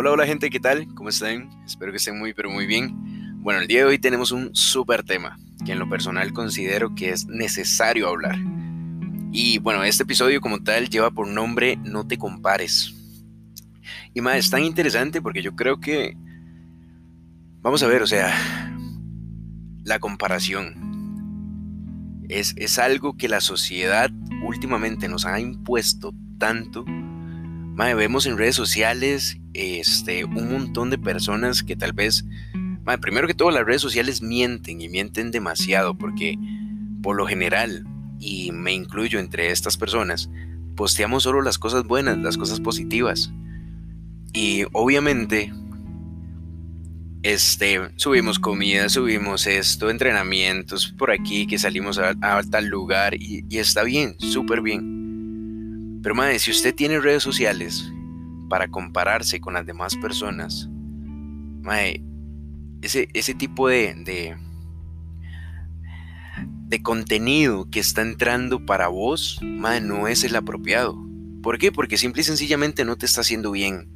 Hola, hola gente, ¿qué tal? ¿Cómo están? Espero que estén muy, pero muy bien. Bueno, el día de hoy tenemos un súper tema que en lo personal considero que es necesario hablar. Y bueno, este episodio como tal lleva por nombre No te compares. Y más, es tan interesante porque yo creo que... Vamos a ver, o sea, la comparación. Es, es algo que la sociedad últimamente nos ha impuesto tanto vemos en redes sociales este, un montón de personas que tal vez, primero que todo las redes sociales mienten y mienten demasiado porque por lo general, y me incluyo entre estas personas, posteamos solo las cosas buenas, las cosas positivas. Y obviamente, este, subimos comida, subimos esto, entrenamientos por aquí, que salimos a, tal lugar y, y está bien, súper bien. Pero madre, si usted tiene redes sociales para compararse con las demás personas, madre, ese, tipo de, de, contenido que está entrando para vos, madre, no es el apropiado. ¿Por qué? Porque simple y sencillamente no te está haciendo bien.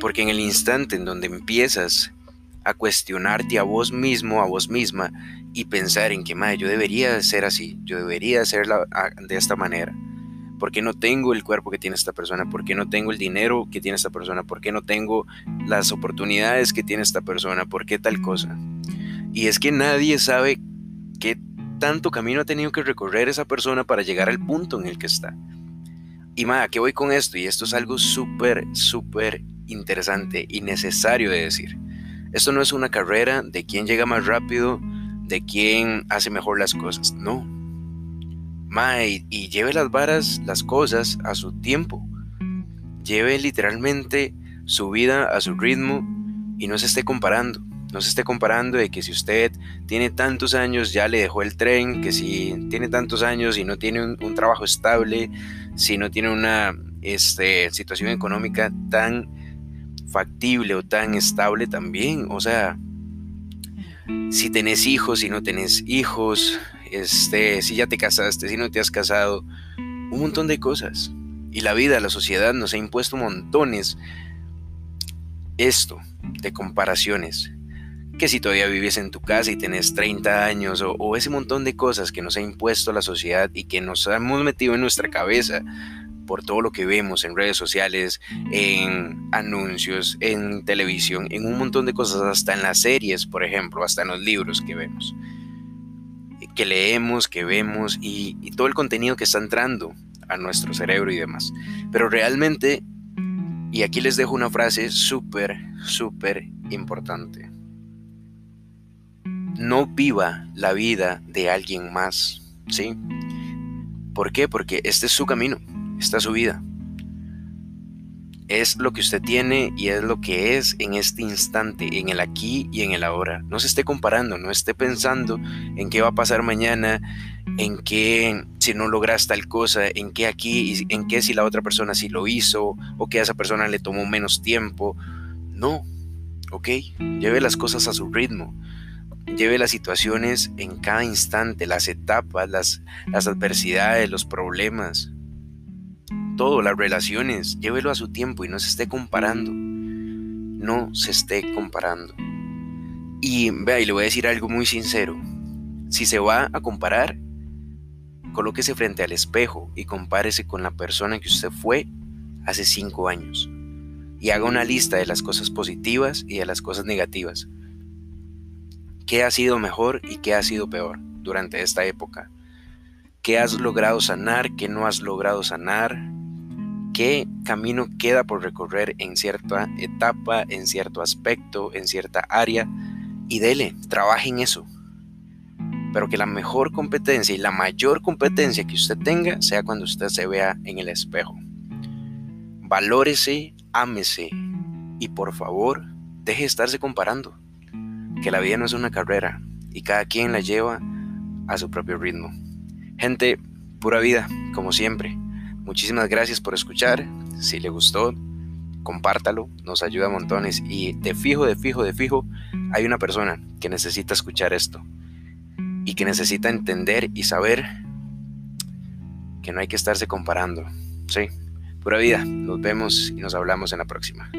Porque en el instante en donde empiezas a cuestionarte a vos mismo, a vos misma, y pensar en que, madre, yo debería ser así, yo debería ser de esta manera ¿Por qué no tengo el cuerpo que tiene esta persona? ¿Por qué no tengo el dinero que tiene esta persona? ¿Por qué no tengo las oportunidades que tiene esta persona? ¿Por qué tal cosa? Y es que nadie sabe qué tanto camino ha tenido que recorrer esa persona para llegar al punto en el que está. Y más, ¿a qué voy con esto? Y esto es algo súper, súper interesante y necesario de decir. Esto no es una carrera de quién llega más rápido, de quién hace mejor las cosas. No, y, lleve las varas, las cosas a su tiempo. Lleve literalmente su vida a su ritmo y no se esté comparando. No se esté comparando de que si usted tiene tantos años ya le dejó el tren, que si tiene tantos años y no tiene un, trabajo estable, si no tiene una este, situación económica tan factible o tan estable también. O sea, si tenés hijos, si no tenés hijos, este, si ya te casaste, si no te has casado, un montón de cosas. Y la vida, la sociedad nos ha impuesto montones esto de comparaciones. Que si todavía vives en tu casa y tenés 30 años o, o ese montón de cosas que nos ha impuesto la sociedad y que nos hemos metido en nuestra cabeza por todo lo que vemos en redes sociales, en anuncios, en televisión, en un montón de cosas, hasta en las series, por ejemplo, hasta en los libros que vemos que leemos, que vemos y, todo el contenido que está entrando a nuestro cerebro y demás. Pero realmente, y aquí les dejo una frase súper, súper importante. No viva la vida de alguien más, ¿sí? ¿Por qué? Porque este es su camino, esta es su vida es lo que usted tiene y es lo que es en este instante, en el aquí y en el ahora. No se esté comparando, no esté pensando en qué va a pasar mañana, en qué si no logras tal cosa, en qué aquí en qué si la otra persona sí lo hizo o que a esa persona le tomó menos tiempo. No, ok, lleve las cosas a su ritmo. Lleve las situaciones en cada instante, las etapas, las adversidades, los problemas todo, las relaciones, llévelo a su tiempo y no se esté comparando. No se esté comparando. Y vea, y le voy a decir algo muy sincero. Si se va a comparar, colóquese frente al espejo y compárese con la persona que usted fue hace cinco años. Y haga una lista de las cosas positivas y de las cosas negativas. ¿Qué ha sido mejor y qué ha sido peor durante esta época? ¿Qué has logrado sanar? ¿Qué no has logrado sanar? Qué camino queda por recorrer en cierta etapa, en cierto aspecto, en cierta área, y dele, trabaje en eso. Pero que la mejor competencia y la mayor competencia que usted tenga sea cuando usted se vea en el espejo. Valórese, ámese y por favor, deje de estarse comparando. Que la vida no es una carrera y cada quien la lleva a su propio ritmo. Gente, pura vida, como siempre. Muchísimas gracias por escuchar. Si le gustó, compártalo, nos ayuda a montones. Y de fijo, de fijo, de fijo, hay una persona que necesita escuchar esto y que necesita entender y saber que no hay que estarse comparando. Sí, pura vida. Nos vemos y nos hablamos en la próxima.